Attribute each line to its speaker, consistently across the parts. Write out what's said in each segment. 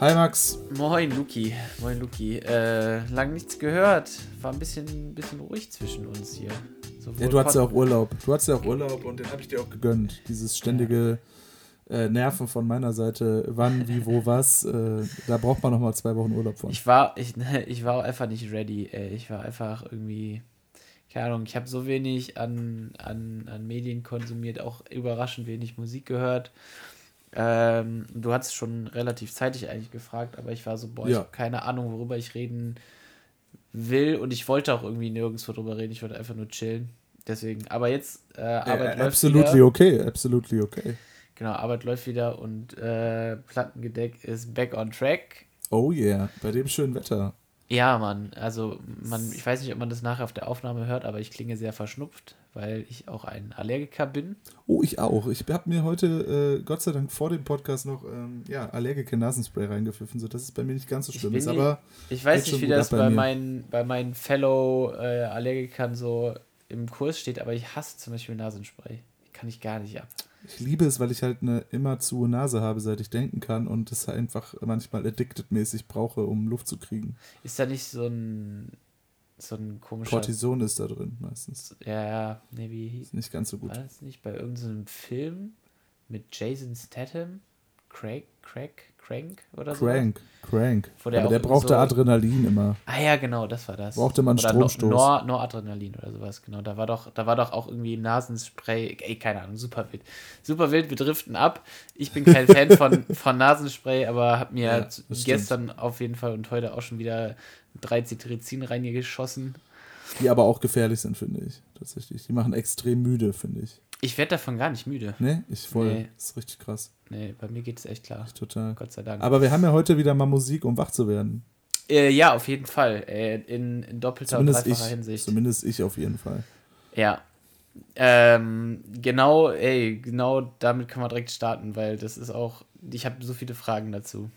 Speaker 1: Hi Max.
Speaker 2: Moin Luki. Moin Luki. Äh, lang nichts gehört. War ein bisschen, bisschen ruhig zwischen uns hier.
Speaker 1: ja, du hattest ja auch Urlaub. Du hattest ja auch Urlaub und den habe ich dir auch gegönnt. Dieses ständige äh, Nerven von meiner Seite. Wann, wie, wo, was. Äh, da braucht man nochmal zwei Wochen Urlaub von.
Speaker 2: Ich war, ich, ich war einfach nicht ready. Ey. Ich war einfach irgendwie keine Ahnung, ich habe so wenig an, an, an Medien konsumiert, auch überraschend wenig Musik gehört. Ähm, du hattest schon relativ zeitig eigentlich gefragt, aber ich war so, boah, ja. ich habe keine Ahnung, worüber ich reden will und ich wollte auch irgendwie nirgendwo drüber reden, ich wollte einfach nur chillen. Deswegen, aber jetzt äh, Arbeit
Speaker 1: äh, läuft absolutely wieder. okay, absolutely okay.
Speaker 2: Genau, Arbeit läuft wieder und äh, Plattengedeck ist back on track.
Speaker 1: Oh yeah, bei dem schönen Wetter.
Speaker 2: Ja, Mann, also man, ich weiß nicht, ob man das nachher auf der Aufnahme hört, aber ich klinge sehr verschnupft, weil ich auch ein Allergiker bin.
Speaker 1: Oh, ich auch. Ich habe mir heute, äh, Gott sei Dank, vor dem Podcast noch ähm, ja, Allergiker-Nasenspray reingepfiffen, sodass es bei mir nicht ganz so schlimm ist. Nicht, aber
Speaker 2: ich weiß nicht, wie das bei, bei meinen, bei meinen Fellow-Allergikern äh, so im Kurs steht, aber ich hasse zum Beispiel Nasenspray. Kann ich gar nicht ab.
Speaker 1: Ich liebe es, weil ich halt eine immer zu Nase habe, seit ich denken kann und es einfach manchmal addicted-mäßig brauche, um Luft zu kriegen.
Speaker 2: Ist da nicht so ein so ein komischer.
Speaker 1: Cortison ist da drin meistens.
Speaker 2: Ja, ja, nee, wie.
Speaker 1: Ist nicht ganz so gut.
Speaker 2: War das nicht bei irgendeinem Film mit Jason Statham? Craig, Craig, Crank oder so?
Speaker 1: Crank, Crank. Der Aber der brauchte so Adrenalin immer.
Speaker 2: Ah ja, genau, das war das.
Speaker 1: Brauchte man oder Stromstoß.
Speaker 2: Nor Noradrenalin oder sowas, genau. Da war doch, da war doch auch irgendwie Nasenspray, ey, keine Ahnung, super wild. Super wild, wir driften ab. Ich bin kein Fan von, von Nasenspray, aber habe mir ja, gestern stimmt. auf jeden Fall und heute auch schon wieder drei Cetirizin reingeschossen.
Speaker 1: Die aber auch gefährlich sind, finde ich. Tatsächlich. Die machen extrem müde, finde ich.
Speaker 2: Ich werde davon gar nicht müde.
Speaker 1: Nee, ich voll. Nee. Das ist richtig krass.
Speaker 2: Nee, bei mir geht es echt klar.
Speaker 1: Total.
Speaker 2: Gott sei Dank.
Speaker 1: Aber wir haben ja heute wieder mal Musik, um wach zu werden.
Speaker 2: Äh, ja, auf jeden Fall. Äh, in, in doppelter
Speaker 1: zumindest
Speaker 2: und dreifacher
Speaker 1: ich,
Speaker 2: Hinsicht.
Speaker 1: Zumindest ich auf jeden Fall.
Speaker 2: Ja. Ähm, genau, ey, genau damit kann man direkt starten, weil das ist auch, ich habe so viele Fragen dazu.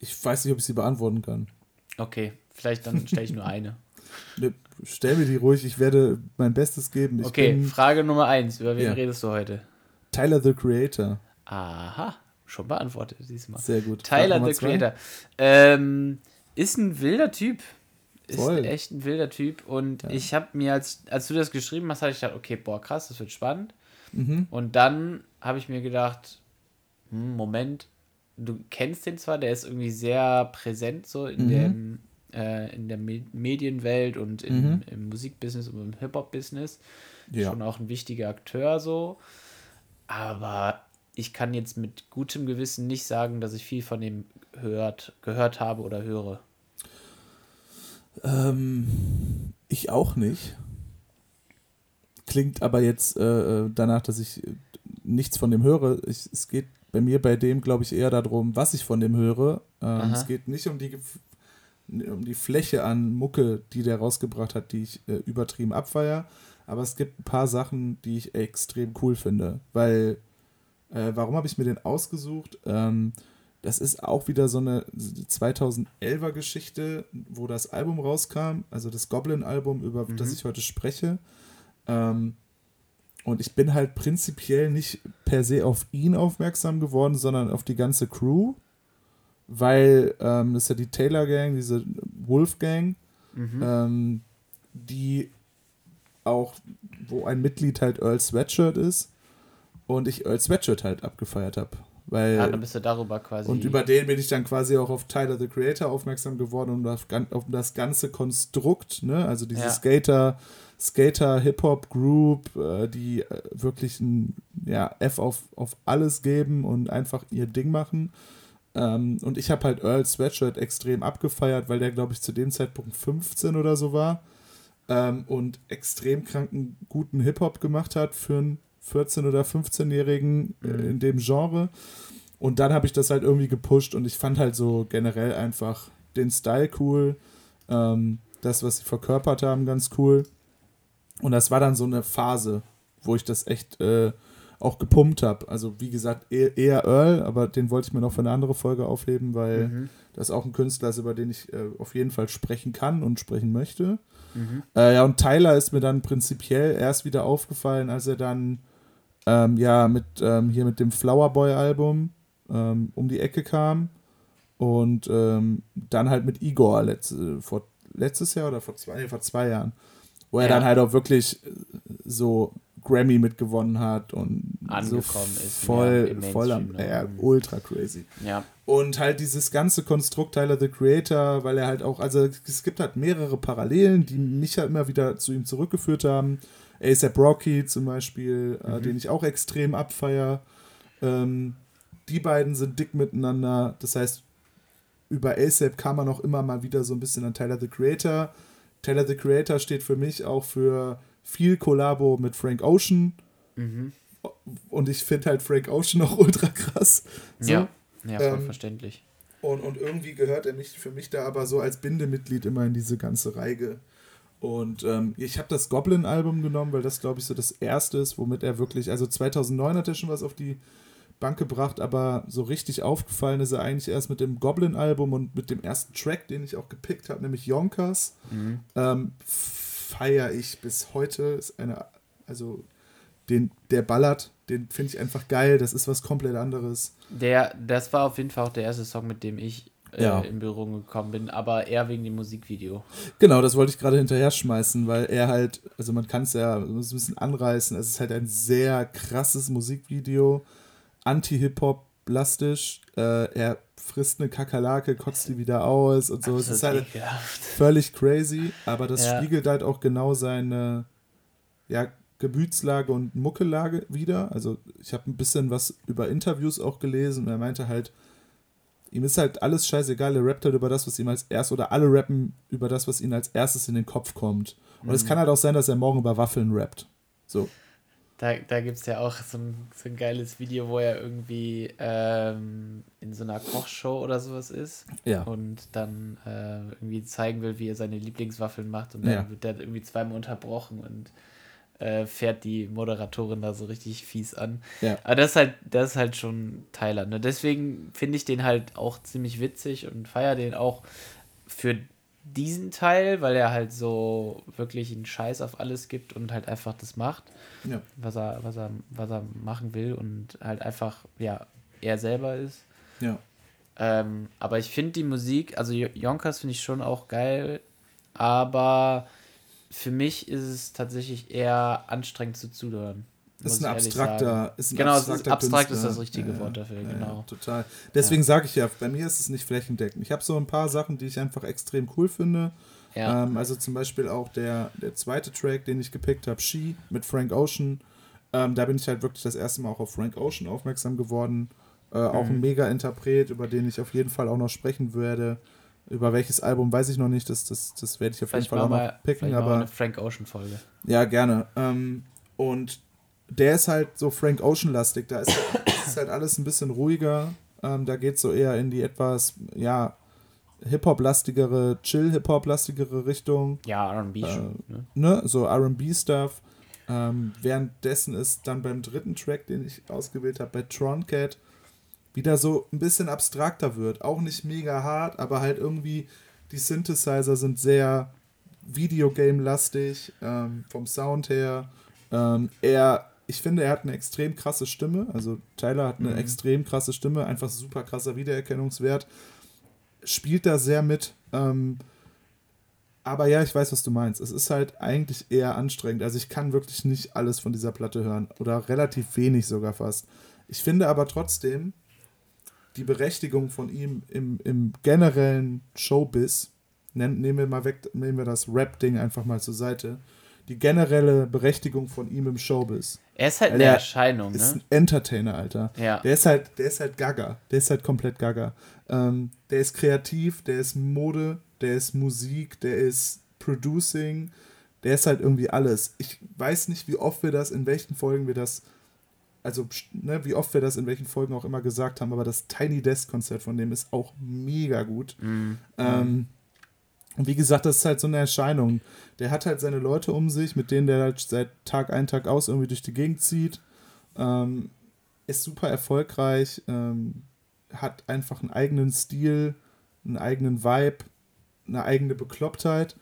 Speaker 1: Ich weiß nicht, ob ich sie beantworten kann.
Speaker 2: Okay, vielleicht dann stelle ich nur eine.
Speaker 1: Ne, stell mir die ruhig, ich werde mein Bestes geben. Ich
Speaker 2: okay, Frage Nummer eins. Über wen ja. redest du heute?
Speaker 1: Tyler the Creator.
Speaker 2: Aha, schon beantwortet diesmal.
Speaker 1: Sehr gut.
Speaker 2: Tyler the Creator. Ähm, ist ein wilder Typ. Ist Voll. echt ein wilder Typ. Und ja. ich habe mir, als, als du das geschrieben hast, habe ich gedacht, okay, boah, krass, das wird spannend. Mhm. Und dann habe ich mir gedacht, hm, Moment, du kennst den zwar, der ist irgendwie sehr präsent so in, mhm. dem, äh, in der Me Medienwelt und in, mhm. im Musikbusiness und im Hip-Hop-Business. Ja. Schon auch ein wichtiger Akteur so. Aber ich kann jetzt mit gutem Gewissen nicht sagen, dass ich viel von ihm hört, gehört habe oder höre.
Speaker 1: Ähm, ich auch nicht. Klingt aber jetzt äh, äh danach, dass ich nichts von dem höre. Ich, es geht bei mir bei dem, glaube ich, eher darum, was ich von dem höre. Ähm, es geht nicht um die, um die Fläche an Mucke, die der rausgebracht hat, die ich äh, übertrieben abfeier. Aber es gibt ein paar Sachen, die ich extrem cool finde. Weil äh, warum habe ich mir den ausgesucht? Ähm, das ist auch wieder so eine 2011er Geschichte, wo das Album rauskam, also das Goblin-Album, über mhm. das ich heute spreche. Ähm, und ich bin halt prinzipiell nicht per se auf ihn aufmerksam geworden, sondern auf die ganze Crew, weil ähm, das ist ja die Taylor Gang, diese Wolf Gang, mhm. ähm, die auch, wo ein Mitglied halt Earl Sweatshirt ist und ich als Sweatshirt halt abgefeiert habe. Weil,
Speaker 2: ja, dann bist du darüber quasi.
Speaker 1: Und über den bin ich dann quasi auch auf Tyler the Creator aufmerksam geworden und auf, auf das ganze Konstrukt, ne? Also diese ja. Skater, Skater, Hip-Hop-Group, äh, die äh, wirklich ein ja, F auf, auf alles geben und einfach ihr Ding machen. Ähm, und ich habe halt Earl Sweatshirt extrem abgefeiert, weil der, glaube ich, zu dem Zeitpunkt 15 oder so war. Ähm, und extrem kranken, guten Hip-Hop gemacht hat für ein 14- oder 15-Jährigen äh, mhm. in dem Genre. Und dann habe ich das halt irgendwie gepusht und ich fand halt so generell einfach den Style cool, ähm, das, was sie verkörpert haben, ganz cool. Und das war dann so eine Phase, wo ich das echt äh, auch gepumpt habe. Also wie gesagt, eher, eher, Earl, aber den wollte ich mir noch für eine andere Folge aufheben, weil mhm. das auch ein Künstler ist, über den ich äh, auf jeden Fall sprechen kann und sprechen möchte. Mhm. Äh, ja, und Tyler ist mir dann prinzipiell erst wieder aufgefallen, als er dann ähm, ja mit ähm, hier mit dem Flower Boy Album ähm, um die Ecke kam Und ähm, dann halt mit Igor letzt, vor, letztes Jahr oder vor zwei, vor zwei Jahren. Wo er ja. dann halt auch wirklich so Grammy mitgewonnen hat und Angekommen so ist voll, voll am, ja, ultra crazy. Ja. Und halt dieses ganze Konstrukt Tyler the Creator, weil er halt auch, also es gibt halt mehrere Parallelen, die mich halt immer wieder zu ihm zurückgeführt haben. ASAP Rocky zum Beispiel, äh, mhm. äh, den ich auch extrem abfeier. Ähm, die beiden sind dick miteinander. Das heißt, über ASAP kam man auch immer mal wieder so ein bisschen an Tyler the Creator. Tyler the Creator steht für mich auch für viel Kollabo mit Frank Ocean. Mhm. Und ich finde halt Frank Ocean auch ultra krass. So. Ja, ja, voll ähm, verständlich. Und, und irgendwie gehört er mich, für mich da aber so als Bindemitglied immer in diese ganze Reihe. Und ähm, ich habe das Goblin-Album genommen, weil das, glaube ich, so das erste ist, womit er wirklich, also 2009 hat er schon was auf die Bank gebracht, aber so richtig aufgefallen ist er eigentlich erst mit dem Goblin-Album und mit dem ersten Track, den ich auch gepickt habe, nämlich Yonkers. Mhm. Ähm, feiere ich bis heute. Ist eine, also den, der ballert, den finde ich einfach geil. Das ist was komplett anderes.
Speaker 2: Der, das war auf jeden Fall auch der erste Song, mit dem ich äh, ja. in Berührung gekommen bin, aber eher wegen dem Musikvideo.
Speaker 1: Genau, das wollte ich gerade hinterher schmeißen, weil er halt, also man kann es ja ein bisschen anreißen. Es ist halt ein sehr krasses Musikvideo, anti-Hip-Hop, plastisch. Äh, er frisst eine Kakerlake, kotzt die wieder aus und so. Es ist halt völlig crazy, aber das ja. spiegelt halt auch genau seine ja, Gemütslage und Muckelage wieder. Also ich habe ein bisschen was über Interviews auch gelesen und er meinte halt, ihm ist halt alles scheißegal, er rappt halt über das, was ihm als erstes, oder alle rappen über das, was ihnen als erstes in den Kopf kommt. Und mhm. es kann halt auch sein, dass er morgen über Waffeln rappt. So.
Speaker 2: Da, da gibt es ja auch so ein, so ein geiles Video, wo er irgendwie ähm, in so einer Kochshow oder sowas ist. Ja. Und dann äh, irgendwie zeigen will, wie er seine Lieblingswaffeln macht. Und dann ja. wird der irgendwie zweimal unterbrochen und äh, fährt die Moderatorin da so richtig fies an. Ja. Aber das ist halt, das ist halt schon Thailand. Ne? Deswegen finde ich den halt auch ziemlich witzig und feiere den auch für diesen Teil, weil er halt so wirklich einen Scheiß auf alles gibt und halt einfach das macht, ja. was er, was er, was er machen will und halt einfach, ja, er selber ist. Ja. Ähm, aber ich finde die Musik, also Yonkers finde ich schon auch geil, aber für mich ist es tatsächlich eher anstrengend zu zuhören. Ist ein abstrakter, ist ein genau, abstrakter
Speaker 1: abstrakt Künstler. ist das richtige ja, Wort dafür, ja, genau. total. Deswegen ja. sage ich ja, bei mir ist es nicht flächendeckend. Ich habe so ein paar Sachen, die ich einfach extrem cool finde. Ähm, also zum Beispiel auch der, der zweite Track, den ich gepickt habe, She mit Frank Ocean. Ähm, da bin ich halt wirklich das erste Mal auch auf Frank Ocean aufmerksam geworden. Äh, mhm. Auch ein mhm. Mega-Interpret, über den ich auf jeden Fall auch noch sprechen werde. Über welches Album weiß ich noch nicht, das, das, das werde ich auf vielleicht jeden Fall auch noch picken. Aber eine Frank Ocean-Folge. Ja, gerne. Ähm, und der ist halt so Frank Ocean-lastig. Da ist, ist, halt alles ein bisschen ruhiger. Ähm, da geht es so eher in die etwas, ja, Hip-Hop-lastigere, Chill-Hip-Hop-lastigere Richtung. Ja, RB äh, schon. Ne? ne? So RB-Stuff. Ähm, währenddessen ist dann beim dritten Track, den ich ausgewählt habe, bei Troncat, wieder so ein bisschen abstrakter wird. Auch nicht mega hart, aber halt irgendwie die Synthesizer sind sehr Videogame-lastig ähm, vom Sound her. Ähm, er ich finde, er hat eine extrem krasse Stimme. Also Tyler hat eine mhm. extrem krasse Stimme, einfach super krasser Wiedererkennungswert. Spielt da sehr mit. Ähm, aber ja, ich weiß, was du meinst. Es ist halt eigentlich eher anstrengend. Also ich kann wirklich nicht alles von dieser Platte hören. Oder relativ wenig sogar fast. Ich finde aber trotzdem die Berechtigung von ihm im, im generellen Showbiz, nehmen wir mal weg, nehmen wir das Rap-Ding einfach mal zur Seite die generelle Berechtigung von ihm im Showbiz. Er ist halt eine Erscheinung, ne? ist ein Entertainer, Alter. Ja. Der ist halt, der ist halt gaga. Der ist halt komplett gaga. Ähm, der ist kreativ, der ist Mode, der ist Musik, der ist Producing, der ist halt irgendwie alles. Ich weiß nicht, wie oft wir das, in welchen Folgen wir das, also ne, wie oft wir das in welchen Folgen auch immer gesagt haben, aber das Tiny Desk Konzert von dem ist auch mega gut. Mhm. Ähm, und wie gesagt, das ist halt so eine Erscheinung. Der hat halt seine Leute um sich, mit denen der halt seit Tag ein, Tag aus irgendwie durch die Gegend zieht. Ähm, ist super erfolgreich, ähm, hat einfach einen eigenen Stil, einen eigenen Vibe, eine eigene Beklopptheit.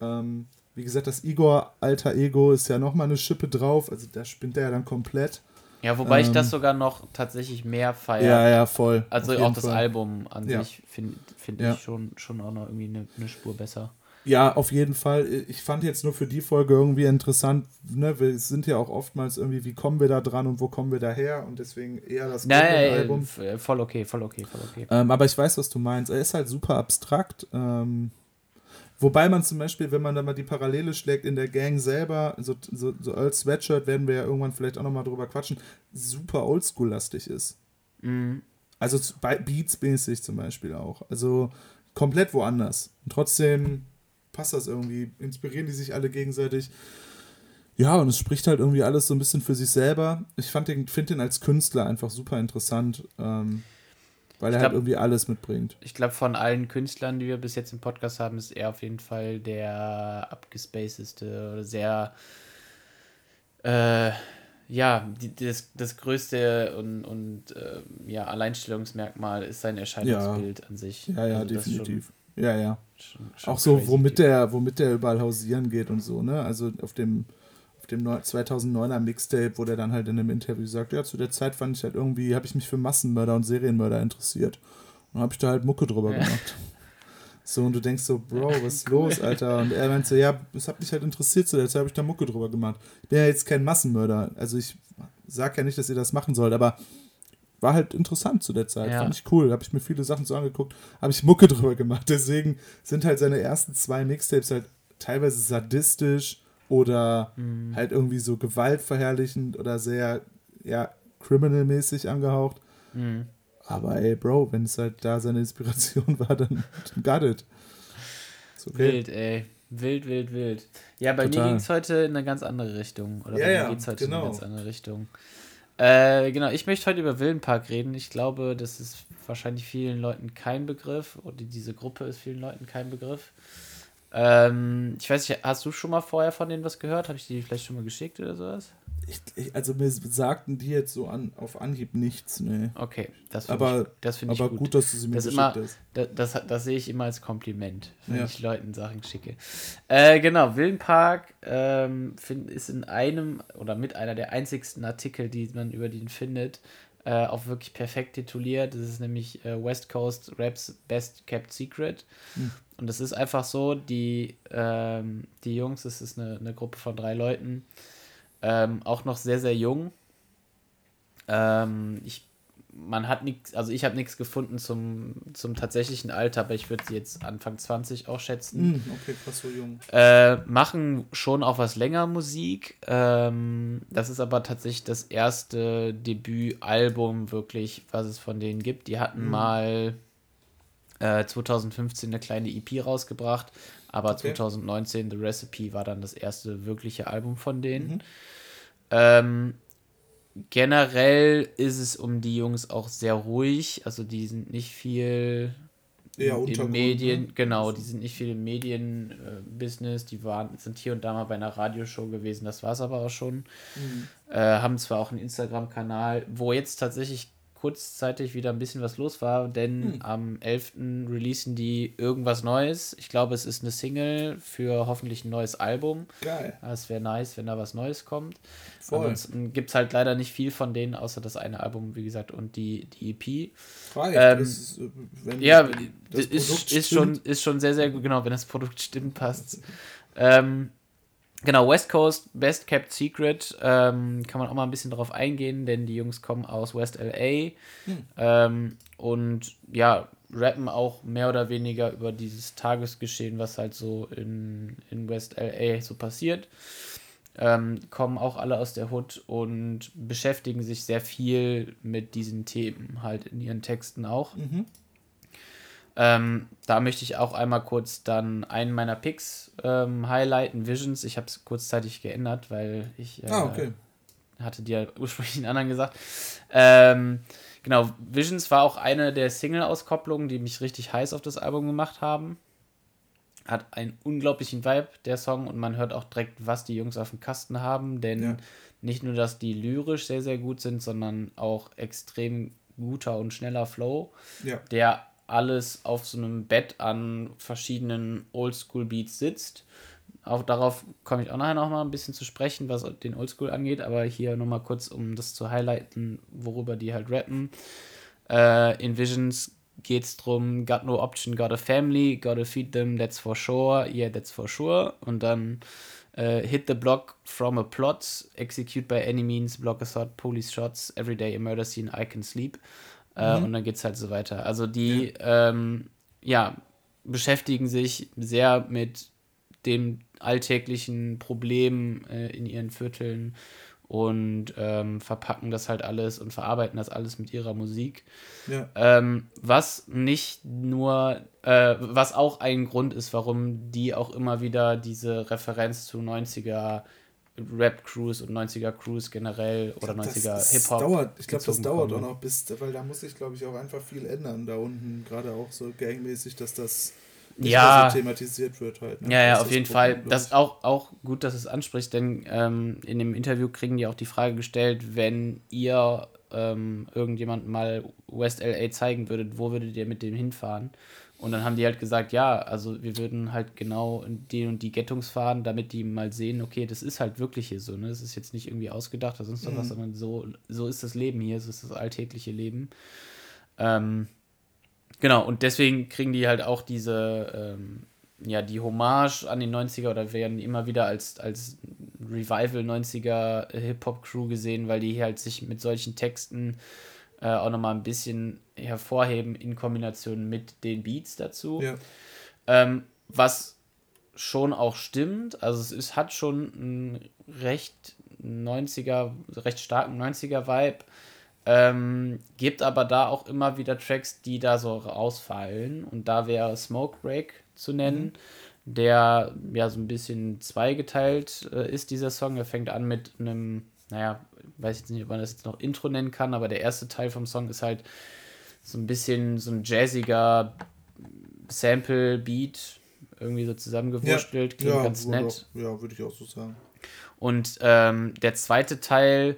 Speaker 1: Ähm, wie gesagt, das Igor alter Ego ist ja nochmal eine Schippe drauf, also da spinnt er ja dann komplett.
Speaker 2: Ja, wobei ähm, ich das ähm, sogar noch tatsächlich mehr feiere.
Speaker 1: Ja, ja, voll.
Speaker 2: Also auch das Fall. Album an ja. sich finde find ja. ich schon, schon auch noch irgendwie eine, eine Spur besser.
Speaker 1: Ja, auf jeden Fall. Ich fand jetzt nur für die Folge irgendwie interessant, ne, wir sind ja auch oftmals irgendwie, wie kommen wir da dran und wo kommen wir daher und deswegen eher das
Speaker 2: naja, Album. Voll okay, voll okay, voll okay.
Speaker 1: Ähm, aber ich weiß, was du meinst. Er ist halt super abstrakt. Ähm, wobei man zum Beispiel, wenn man da mal die Parallele schlägt, in der Gang selber, so, so, so als Sweatshirt werden wir ja irgendwann vielleicht auch nochmal drüber quatschen, super oldschool-lastig ist. Mhm. Also Beats-mäßig zum Beispiel auch. Also komplett woanders. Und trotzdem passt das irgendwie, inspirieren die sich alle gegenseitig. Ja, und es spricht halt irgendwie alles so ein bisschen für sich selber. Ich finde den als Künstler einfach super interessant, ähm, weil er glaub, halt irgendwie alles mitbringt.
Speaker 2: Ich glaube, von allen Künstlern, die wir bis jetzt im Podcast haben, ist er auf jeden Fall der abgespacedeste oder sehr, äh, ja, die, das, das größte und, und äh, ja, Alleinstellungsmerkmal ist sein Erscheinungsbild
Speaker 1: ja.
Speaker 2: an sich.
Speaker 1: Ja, ja, also definitiv. Ja, ja. Schon, schon auch so, womit der, womit der überall hausieren geht und so, ne? Also auf dem, auf dem 2009er Mixtape, wo der dann halt in einem Interview sagt, ja, zu der Zeit fand ich halt irgendwie, habe ich mich für Massenmörder und Serienmörder interessiert. Und habe ich da halt Mucke drüber ja. gemacht. So, und du denkst so, Bro, was ist cool. los, Alter? Und er meinte so, ja, es hat mich halt interessiert, zu der Zeit habe ich da Mucke drüber gemacht. Ich bin ja jetzt kein Massenmörder. Also ich sag ja nicht, dass ihr das machen sollt, aber war halt interessant zu der Zeit. Ja. Fand ich cool. Habe ich mir viele Sachen so angeguckt, habe ich Mucke drüber gemacht. Deswegen sind halt seine ersten zwei Mixtapes halt teilweise sadistisch oder mhm. halt irgendwie so gewaltverherrlichend oder sehr, ja, criminal-mäßig angehaucht. Mhm. Aber ey, Bro, wenn es halt da seine Inspiration war, dann, dann got it.
Speaker 2: Okay. Wild, ey. Wild, wild, wild. Ja, bei Total. mir ging es heute in eine ganz andere Richtung. Oder
Speaker 1: ja,
Speaker 2: bei
Speaker 1: mir
Speaker 2: geht es heute
Speaker 1: genau.
Speaker 2: in eine ganz andere Richtung. Äh, genau, ich möchte heute über Villenpark reden. Ich glaube, das ist wahrscheinlich vielen Leuten kein Begriff oder diese Gruppe ist vielen Leuten kein Begriff. Ähm, ich weiß nicht, hast du schon mal vorher von denen was gehört? Habe ich die vielleicht schon mal geschickt oder sowas?
Speaker 1: Ich, ich, also mir sagten die jetzt so an, auf Anhieb nichts, ne.
Speaker 2: Okay,
Speaker 1: das finde ich,
Speaker 2: das find
Speaker 1: aber
Speaker 2: ich gut.
Speaker 1: gut. dass du sie mir
Speaker 2: das geschickt immer, hast. Das, das, das, sehe ich immer als Kompliment, wenn ja. ich Leuten Sachen schicke. Äh, genau, Villenpark ähm, find, ist in einem oder mit einer der einzigsten Artikel, die man über den findet, äh, auch wirklich perfekt tituliert. Das ist nämlich äh, West Coast Raps Best Kept Secret. Hm. Und das ist einfach so, die, ähm, die Jungs, das ist eine, eine Gruppe von drei Leuten, ähm, auch noch sehr, sehr jung. Ähm, ich, man hat nichts, also ich habe nichts gefunden zum, zum tatsächlichen Alter, aber ich würde sie jetzt Anfang 20 auch schätzen.
Speaker 1: Mm, okay, fast so jung.
Speaker 2: Äh, machen schon auch was länger Musik. Ähm, das ist aber tatsächlich das erste Debütalbum, wirklich, was es von denen gibt. Die hatten mm. mal äh, 2015 eine kleine EP rausgebracht, aber okay. 2019 The Recipe war dann das erste wirkliche Album von denen. Mhm. Ähm, generell ist es um die Jungs auch sehr ruhig, also die sind nicht viel
Speaker 1: ja,
Speaker 2: in Medien, genau, die sind nicht viel im Medienbusiness, äh, die waren, sind hier und da mal bei einer Radioshow gewesen, das war es aber auch schon. Mhm. Äh, haben zwar auch einen Instagram-Kanal, wo jetzt tatsächlich kurzzeitig wieder ein bisschen was los war, denn hm. am 11. releasen die irgendwas Neues. Ich glaube, es ist eine Single für hoffentlich ein neues Album.
Speaker 1: Geil.
Speaker 2: Es wäre nice, wenn da was Neues kommt.
Speaker 1: Voll.
Speaker 2: Ansonsten gibt es halt leider nicht viel von denen, außer das eine Album, wie gesagt, und die, die EP.
Speaker 1: Ähm, ist,
Speaker 2: ja, ist, ist, schon, ist schon sehr, sehr gut, genau, wenn das Produkt stimmt, passt. ähm, Genau, West Coast, Best Kept Secret, ähm, kann man auch mal ein bisschen darauf eingehen, denn die Jungs kommen aus West LA hm. ähm, und ja, rappen auch mehr oder weniger über dieses Tagesgeschehen, was halt so in, in West LA so passiert. Ähm, kommen auch alle aus der Hood und beschäftigen sich sehr viel mit diesen Themen, halt in ihren Texten auch. Mhm. Ähm, da möchte ich auch einmal kurz dann einen meiner Picks ähm, highlighten, Visions. Ich habe es kurzzeitig geändert, weil ich äh,
Speaker 1: ah, okay.
Speaker 2: hatte dir ursprünglich einen anderen gesagt. Ähm, genau, Visions war auch eine der Single-Auskopplungen, die mich richtig heiß auf das Album gemacht haben. Hat einen unglaublichen Vibe, der Song, und man hört auch direkt, was die Jungs auf dem Kasten haben, denn ja. nicht nur, dass die lyrisch sehr, sehr gut sind, sondern auch extrem guter und schneller Flow,
Speaker 1: ja.
Speaker 2: der alles auf so einem Bett an verschiedenen Oldschool-Beats sitzt. Auch darauf komme ich auch nachher noch mal ein bisschen zu sprechen, was den Oldschool angeht, aber hier nochmal kurz, um das zu highlighten, worüber die halt rappen. Äh, in Visions geht es darum, got no option, got a family, gotta feed them, that's for sure, yeah, that's for sure. Und dann äh, hit the block from a plot, execute by any means, block assault, police shots, everyday a murder scene, I can sleep. Äh, mhm. Und dann geht es halt so weiter. Also die, ja. Ähm, ja, beschäftigen sich sehr mit dem alltäglichen Problem äh, in ihren Vierteln und ähm, verpacken das halt alles und verarbeiten das alles mit ihrer Musik. Ja. Ähm, was nicht nur, äh, was auch ein Grund ist, warum die auch immer wieder diese Referenz zu 90er Rap-Crews und 90er-Crews generell oder glaub, 90er Hip-Hop.
Speaker 1: Dauert, ich glaube, das dauert auch noch bis, weil da muss sich, glaube ich, auch einfach viel ändern da unten, gerade auch so gangmäßig, dass das ja, so thematisiert wird halt.
Speaker 2: Ne? Ja, ja, auf jeden Fall. Das ist auch, auch gut, dass es anspricht, denn ähm, in dem Interview kriegen die auch die Frage gestellt, wenn ihr ähm, irgendjemand mal West LA zeigen würdet, wo würdet ihr mit dem hinfahren? Und dann haben die halt gesagt, ja, also wir würden halt genau in die und die Ghettos fahren, damit die mal sehen, okay, das ist halt wirklich hier so, ne? Das ist jetzt nicht irgendwie ausgedacht oder sonst mhm. was, sondern so, so ist das Leben hier, so ist das alltägliche Leben. Ähm, Genau, und deswegen kriegen die halt auch diese, ähm, ja, die Hommage an den 90er oder werden immer wieder als, als Revival 90er Hip-Hop-Crew gesehen, weil die halt sich mit solchen Texten äh, auch nochmal ein bisschen hervorheben in Kombination mit den Beats dazu. Ja. Ähm, was schon auch stimmt, also es ist, hat schon einen recht 90er, recht starken 90er-Vibe. Ähm, gibt aber da auch immer wieder Tracks, die da so rausfallen. Und da wäre Smoke Break zu nennen, mhm. der ja so ein bisschen zweigeteilt äh, ist, dieser Song. Er fängt an mit einem, naja, weiß ich nicht, ob man das jetzt noch Intro nennen kann, aber der erste Teil vom Song ist halt so ein bisschen so ein jazziger Sample-Beat, irgendwie so zusammengewurstelt, ja, klingt ja, ganz nett.
Speaker 1: Auch, ja, würde ich auch so sagen.
Speaker 2: Und ähm, der zweite Teil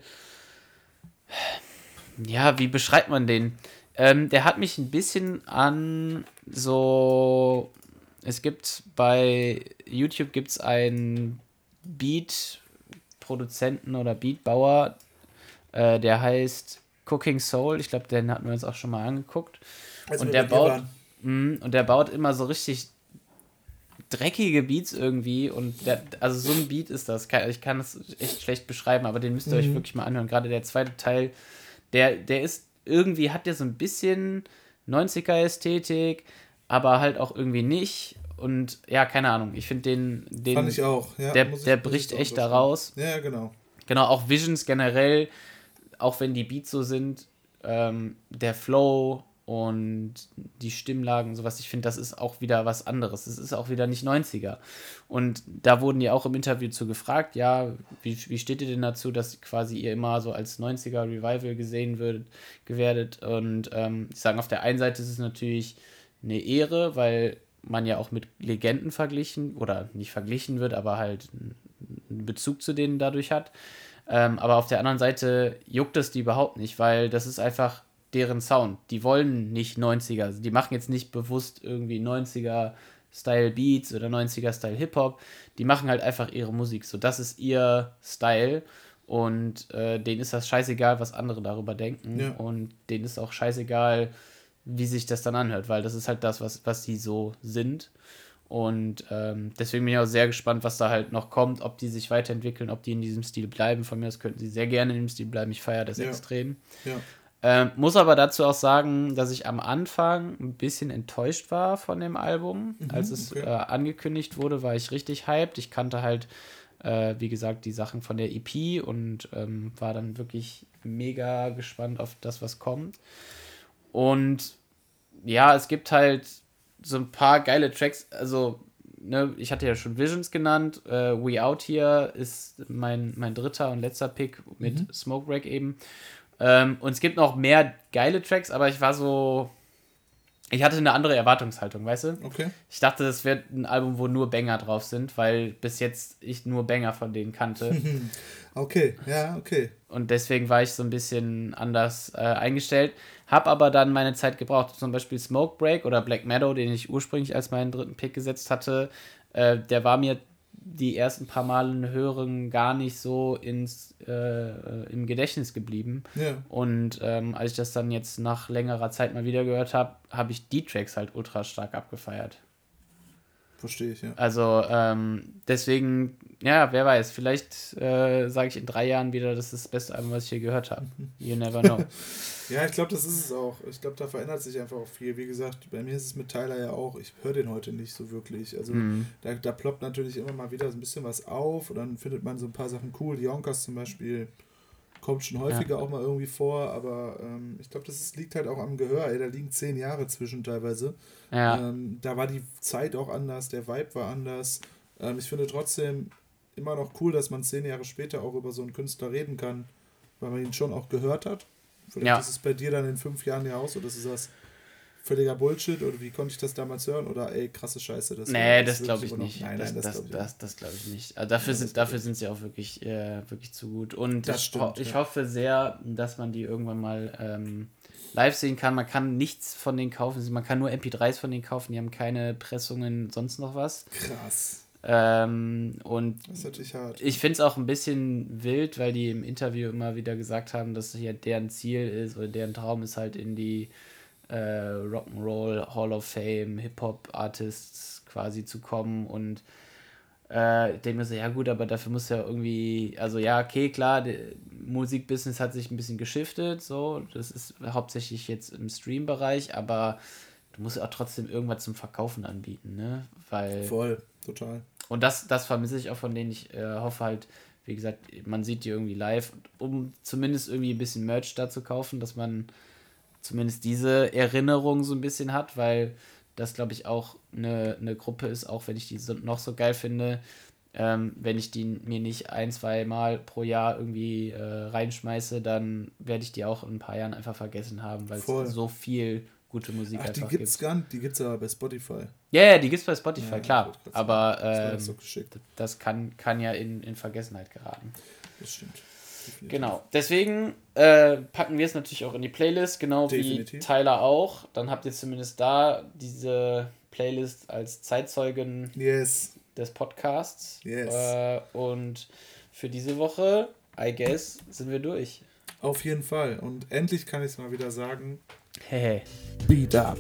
Speaker 2: ja, wie beschreibt man den? Ähm, der hat mich ein bisschen an so. Es gibt bei YouTube gibt's einen Beat-Produzenten oder Beatbauer, äh, der heißt Cooking Soul. Ich glaube, den hatten wir uns auch schon mal angeguckt. Also und der baut mh, und der baut immer so richtig dreckige Beats irgendwie und der, also so ein Beat ist das. Ich kann es echt schlecht beschreiben, aber den müsst ihr mhm. euch wirklich mal anhören. Gerade der zweite Teil der, der ist irgendwie, hat der so ein bisschen 90er-Ästhetik, aber halt auch irgendwie nicht. Und ja, keine Ahnung. Ich finde den, den.
Speaker 1: Fand ich auch, ja.
Speaker 2: Der, der bricht echt da raus.
Speaker 1: Ja, genau.
Speaker 2: Genau, auch Visions generell, auch wenn die Beats so sind, ähm, der Flow und die Stimmlagen, sowas, ich finde, das ist auch wieder was anderes. Es ist auch wieder nicht 90er. Und da wurden die auch im Interview zu gefragt, ja, wie, wie steht ihr denn dazu, dass quasi ihr immer so als 90er Revival gesehen würdet, gewerdet? Und ähm, ich sage, auf der einen Seite ist es natürlich eine Ehre, weil man ja auch mit Legenden verglichen oder nicht verglichen wird, aber halt einen Bezug zu denen dadurch hat. Ähm, aber auf der anderen Seite juckt es die überhaupt nicht, weil das ist einfach deren Sound. Die wollen nicht 90er. Die machen jetzt nicht bewusst irgendwie 90er Style Beats oder 90er Style Hip Hop. Die machen halt einfach ihre Musik. So, das ist ihr Style. Und äh, denen ist das scheißegal, was andere darüber denken. Ja. Und denen ist auch scheißegal, wie sich das dann anhört, weil das ist halt das, was, was sie so sind. Und ähm, deswegen bin ich auch sehr gespannt, was da halt noch kommt, ob die sich weiterentwickeln, ob die in diesem Stil bleiben. Von mir aus könnten sie sehr gerne in dem Stil bleiben. Ich feiere das ja. extrem. Ja. Ähm, muss aber dazu auch sagen, dass ich am Anfang ein bisschen enttäuscht war von dem Album. Mhm, Als es okay. äh, angekündigt wurde, war ich richtig hyped. Ich kannte halt, äh, wie gesagt, die Sachen von der EP und ähm, war dann wirklich mega gespannt auf das, was kommt. Und ja, es gibt halt so ein paar geile Tracks. Also, ne, ich hatte ja schon Visions genannt. Äh, We Out Here ist mein, mein dritter und letzter Pick mit mhm. Smoke Break eben. Ähm, und es gibt noch mehr geile Tracks, aber ich war so. Ich hatte eine andere Erwartungshaltung, weißt du?
Speaker 1: Okay.
Speaker 2: Ich dachte, das wird ein Album, wo nur Banger drauf sind, weil bis jetzt ich nur Banger von denen kannte.
Speaker 1: okay, ja, okay.
Speaker 2: Und deswegen war ich so ein bisschen anders äh, eingestellt. Hab aber dann meine Zeit gebraucht. Zum Beispiel Smoke Break oder Black Meadow, den ich ursprünglich als meinen dritten Pick gesetzt hatte. Äh, der war mir die ersten paar Male hören gar nicht so ins, äh, im Gedächtnis geblieben. Ja. Und ähm, als ich das dann jetzt nach längerer Zeit mal wieder gehört habe, habe ich die Tracks halt ultra stark abgefeiert.
Speaker 1: Verstehe ich, ja.
Speaker 2: Also ähm, deswegen, ja, wer weiß, vielleicht äh, sage ich in drei Jahren wieder, das ist das beste Album, was ich hier gehört habe. You never know.
Speaker 1: ja, ich glaube, das ist es auch. Ich glaube, da verändert sich einfach auch viel. Wie gesagt, bei mir ist es mit Tyler ja auch, ich höre den heute nicht so wirklich. Also mhm. da, da ploppt natürlich immer mal wieder so ein bisschen was auf und dann findet man so ein paar Sachen cool. Die Yonkers zum Beispiel kommt schon häufiger ja. auch mal irgendwie vor, aber ähm, ich glaube, das liegt halt auch am Gehör. Ey, da liegen zehn Jahre zwischen teilweise. Ja. Ähm, da war die Zeit auch anders, der Vibe war anders. Ähm, ich finde trotzdem immer noch cool, dass man zehn Jahre später auch über so einen Künstler reden kann, weil man ihn schon auch gehört hat. Vielleicht ja. ist es bei dir dann in fünf Jahren ja auch so, dass du sagst, völliger Bullshit oder wie konnte ich das damals hören oder ey, krasse Scheiße. Das
Speaker 2: nee, das glaube ich nicht. Nein, das, nein, das, das, das, das glaube ich nicht. Also dafür, ja, sind, dafür sind sie auch wirklich, äh, wirklich zu gut. Und ich, stimmt, ich ja. hoffe sehr, dass man die irgendwann mal ähm, live sehen kann. Man kann nichts von denen kaufen. Man kann nur MP3s von denen kaufen. Die haben keine Pressungen, sonst noch was. Krass. Ähm, und ich finde es auch ein bisschen wild, weil die im Interview immer wieder gesagt haben, dass hier deren Ziel ist oder deren Traum ist halt in die äh, Rock'n'Roll Hall of Fame Hip-Hop Artists quasi zu kommen und äh, ich denke mir so, ja gut, aber dafür muss ja irgendwie, also ja, okay, klar, Musikbusiness hat sich ein bisschen geschiftet, so, das ist hauptsächlich jetzt im Stream-Bereich, aber du musst ja auch trotzdem irgendwas zum Verkaufen anbieten, ne, weil...
Speaker 1: Voll, total.
Speaker 2: Und das, das vermisse ich auch von denen, ich äh, hoffe halt, wie gesagt, man sieht die irgendwie live, um zumindest irgendwie ein bisschen Merch da zu kaufen, dass man zumindest diese Erinnerung so ein bisschen hat, weil das, glaube ich, auch eine, eine Gruppe ist, auch wenn ich die so, noch so geil finde, ähm, wenn ich die mir nicht ein, zwei Mal pro Jahr irgendwie äh, reinschmeiße, dann werde ich die auch in ein paar Jahren einfach vergessen haben, weil es so viel gute Musik
Speaker 1: Ach, einfach die gibt's gibt. Gar nicht, die gibt es aber bei Spotify.
Speaker 2: Ja, yeah, die gibt es bei Spotify, ja, klar. Aber ähm, das, das, kann, kann ja in, in Vergessenheit geraten. Das stimmt. Definitiv. Genau. Deswegen äh, packen wir es natürlich auch in die Playlist, genau Definitiv. wie Tyler auch. Dann habt ihr zumindest da diese Playlist als Zeitzeugen yes. des Podcasts. Yes. Äh, und für diese Woche, I guess, sind wir durch.
Speaker 1: Auf jeden Fall. Und endlich kann ich es mal wieder sagen. Hey. Beat up.